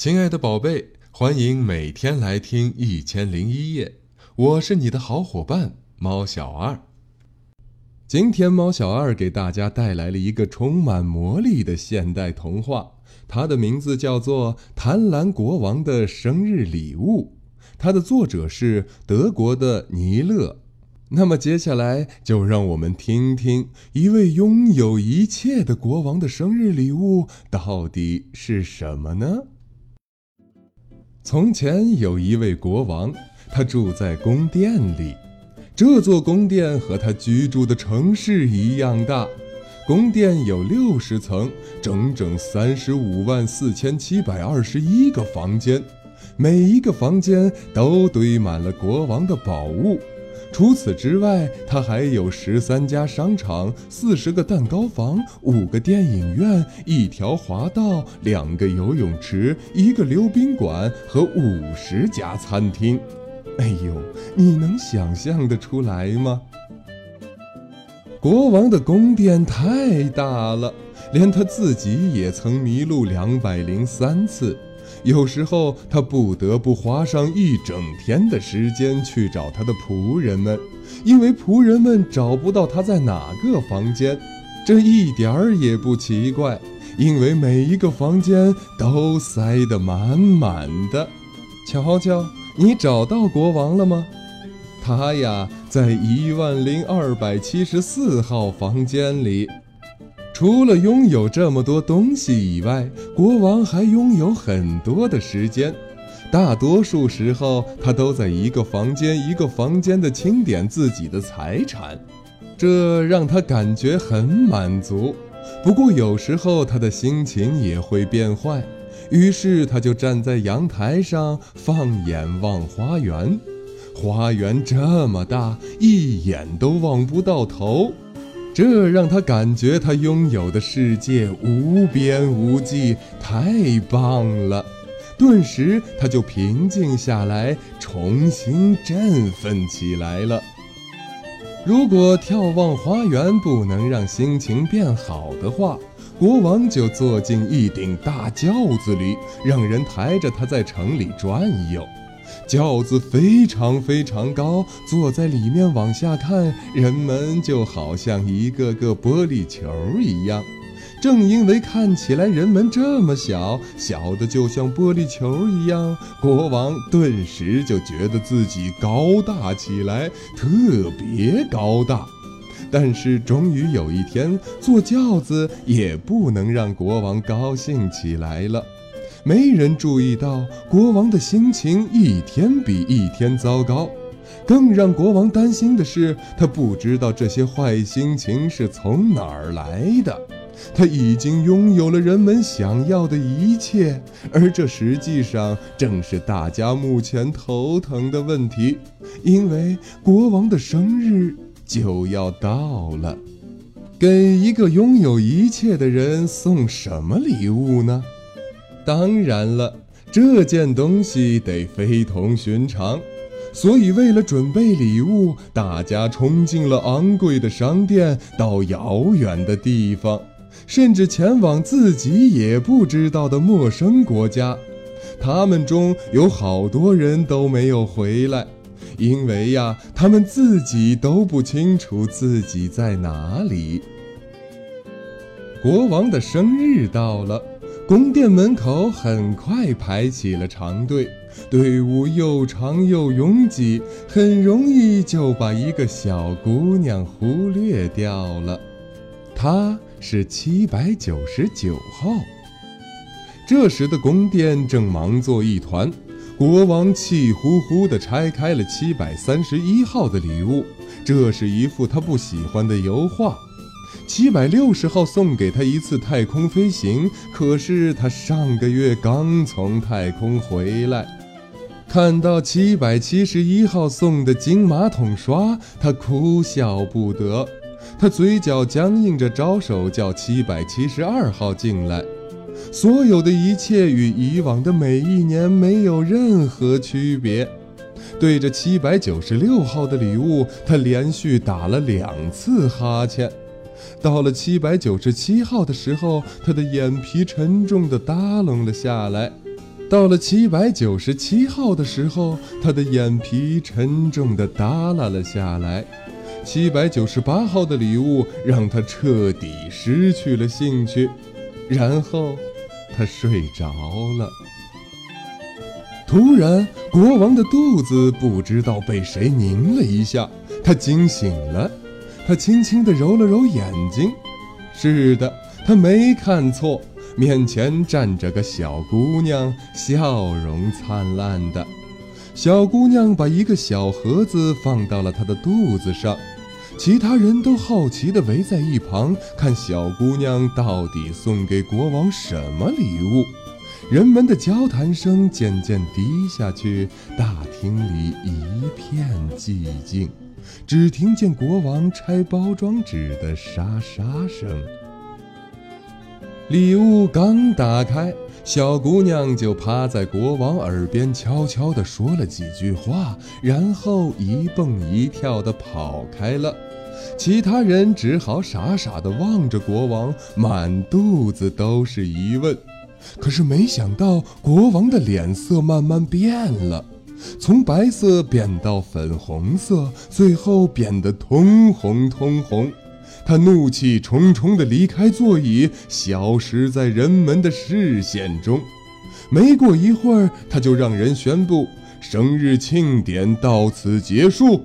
亲爱的宝贝，欢迎每天来听《一千零一夜》，我是你的好伙伴猫小二。今天猫小二给大家带来了一个充满魔力的现代童话，它的名字叫做《贪婪国王的生日礼物》，它的作者是德国的尼勒。那么接下来就让我们听听一位拥有一切的国王的生日礼物到底是什么呢？从前有一位国王，他住在宫殿里。这座宫殿和他居住的城市一样大。宫殿有六十层，整整三十五万四千七百二十一个房间，每一个房间都堆满了国王的宝物。除此之外，它还有十三家商场、四十个蛋糕房、五个电影院、一条滑道、两个游泳池、一个溜冰馆和五十家餐厅。哎呦，你能想象得出来吗？国王的宫殿太大了，连他自己也曾迷路两百零三次。有时候他不得不花上一整天的时间去找他的仆人们，因为仆人们找不到他在哪个房间。这一点儿也不奇怪，因为每一个房间都塞得满满的。瞧瞧，你找到国王了吗？他呀，在一万零二百七十四号房间里。除了拥有这么多东西以外，国王还拥有很多的时间。大多数时候，他都在一个房间一个房间的清点自己的财产，这让他感觉很满足。不过，有时候他的心情也会变坏，于是他就站在阳台上放眼望花园。花园这么大，一眼都望不到头。这让他感觉他拥有的世界无边无际，太棒了！顿时他就平静下来，重新振奋起来了。如果眺望花园不能让心情变好的话，国王就坐进一顶大轿子里，让人抬着他在城里转悠。轿子非常非常高，坐在里面往下看，人们就好像一个个玻璃球一样。正因为看起来人们这么小，小的就像玻璃球一样，国王顿时就觉得自己高大起来，特别高大。但是终于有一天，坐轿子也不能让国王高兴起来了。没人注意到，国王的心情一天比一天糟糕。更让国王担心的是，他不知道这些坏心情是从哪儿来的。他已经拥有了人们想要的一切，而这实际上正是大家目前头疼的问题，因为国王的生日就要到了。给一个拥有一切的人送什么礼物呢？当然了，这件东西得非同寻常，所以为了准备礼物，大家冲进了昂贵的商店，到遥远的地方，甚至前往自己也不知道的陌生国家。他们中有好多人都没有回来，因为呀，他们自己都不清楚自己在哪里。国王的生日到了。宫殿门口很快排起了长队，队伍又长又拥挤，很容易就把一个小姑娘忽略掉了。她是七百九十九号。这时的宫殿正忙作一团，国王气呼呼地拆开了七百三十一号的礼物，这是一幅他不喜欢的油画。七百六十号送给他一次太空飞行，可是他上个月刚从太空回来。看到七百七十一号送的金马桶刷，他哭笑不得。他嘴角僵硬着招手叫七百七十二号进来。所有的一切与以往的每一年没有任何区别。对着七百九十六号的礼物，他连续打了两次哈欠。到了七百九十七号的时候，他的眼皮沉重地耷楞了下来。到了七百九十七号的时候，他的眼皮沉重地耷拉了下来。七百九十八号的礼物让他彻底失去了兴趣，然后他睡着了。突然，国王的肚子不知道被谁拧了一下，他惊醒了。他轻轻地揉了揉眼睛，是的，他没看错，面前站着个小姑娘，笑容灿烂的。小姑娘把一个小盒子放到了他的肚子上。其他人都好奇地围在一旁，看小姑娘到底送给国王什么礼物。人们的交谈声渐渐低下去，大厅里一片寂静，只听见国王拆包装纸的沙沙声。礼物刚打开，小姑娘就趴在国王耳边悄悄地说了几句话，然后一蹦一跳地跑开了。其他人只好傻傻地望着国王，满肚子都是疑问。可是没想到，国王的脸色慢慢变了，从白色变到粉红色，最后变得通红通红。他怒气冲冲地离开座椅，消失在人们的视线中。没过一会儿，他就让人宣布生日庆典到此结束。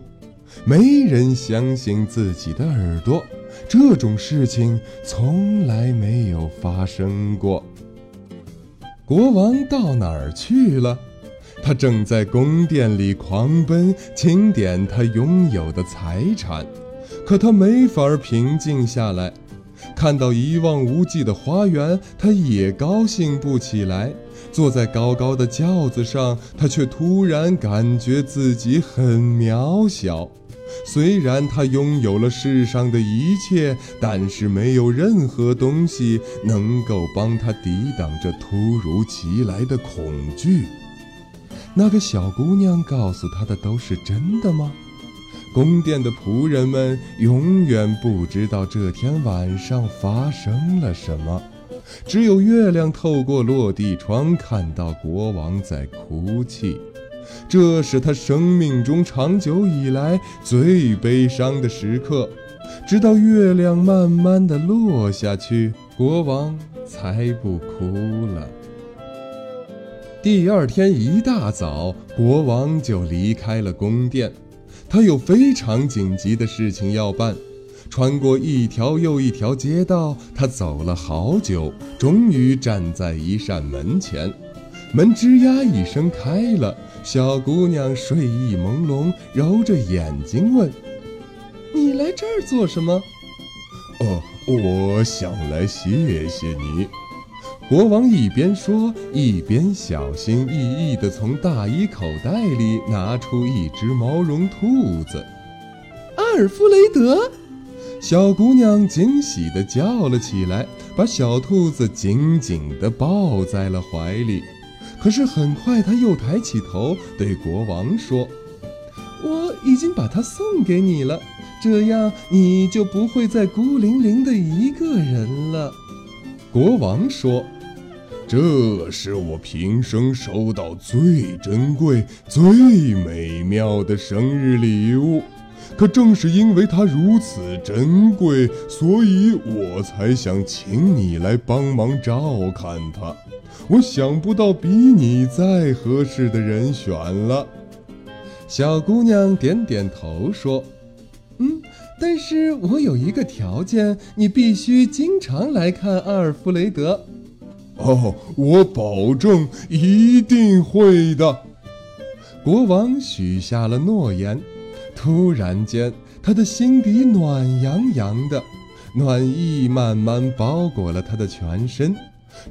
没人相信自己的耳朵，这种事情从来没有发生过。国王到哪儿去了？他正在宫殿里狂奔，清点他拥有的财产，可他没法平静下来。看到一望无际的花园，他也高兴不起来。坐在高高的轿子上，他却突然感觉自己很渺小。虽然他拥有了世上的一切，但是没有任何东西能够帮他抵挡这突如其来的恐惧。那个小姑娘告诉他的都是真的吗？宫殿的仆人们永远不知道这天晚上发生了什么，只有月亮透过落地窗看到国王在哭泣。这是他生命中长久以来最悲伤的时刻，直到月亮慢慢的落下去，国王才不哭了。第二天一大早，国王就离开了宫殿，他有非常紧急的事情要办。穿过一条又一条街道，他走了好久，终于站在一扇门前，门吱呀一声开了。小姑娘睡意朦胧，揉着眼睛问：“你来这儿做什么？”“哦，我想来谢谢你。”国王一边说，一边小心翼翼地从大衣口袋里拿出一只毛绒兔子。“阿尔弗雷德！”小姑娘惊喜地叫了起来，把小兔子紧紧地抱在了怀里。可是很快，他又抬起头对国王说：“我已经把它送给你了，这样你就不会再孤零零的一个人了。”国王说：“这是我平生收到最珍贵、最美妙的生日礼物。可正是因为它如此珍贵，所以我才想请你来帮忙照看它。”我想不到比你再合适的人选了。小姑娘点点头说：“嗯，但是我有一个条件，你必须经常来看阿尔弗雷德。”哦，我保证一定会的。国王许下了诺言。突然间，他的心底暖洋洋的，暖意慢慢包裹了他的全身。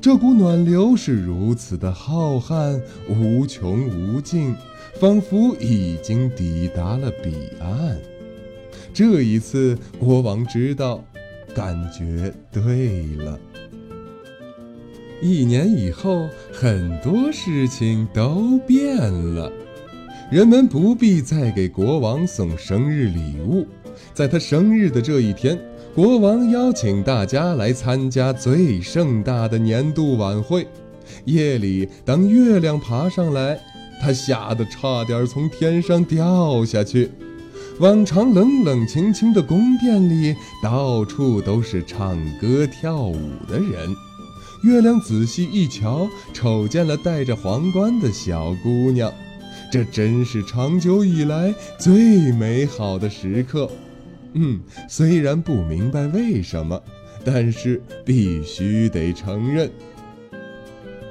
这股暖流是如此的浩瀚、无穷无尽，仿佛已经抵达了彼岸。这一次，国王知道，感觉对了。一年以后，很多事情都变了，人们不必再给国王送生日礼物，在他生日的这一天。国王邀请大家来参加最盛大的年度晚会，夜里，当月亮爬上来，他吓得差点从天上掉下去。往常冷冷清清的宫殿里，到处都是唱歌跳舞的人。月亮仔细一瞧，瞅见了戴着皇冠的小姑娘。这真是长久以来最美好的时刻。嗯，虽然不明白为什么，但是必须得承认。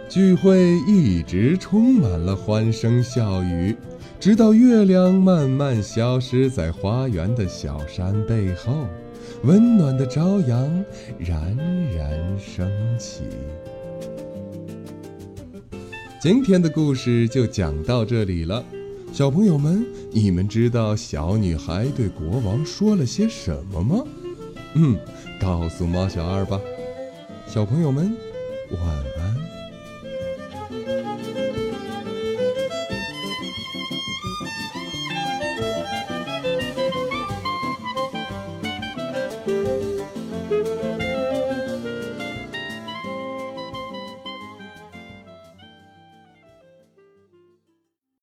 聚会一直充满了欢声笑语。直到月亮慢慢消失在花园的小山背后，温暖的朝阳冉冉升起。今天的故事就讲到这里了，小朋友们，你们知道小女孩对国王说了些什么吗？嗯，告诉猫小二吧。小朋友们，晚安。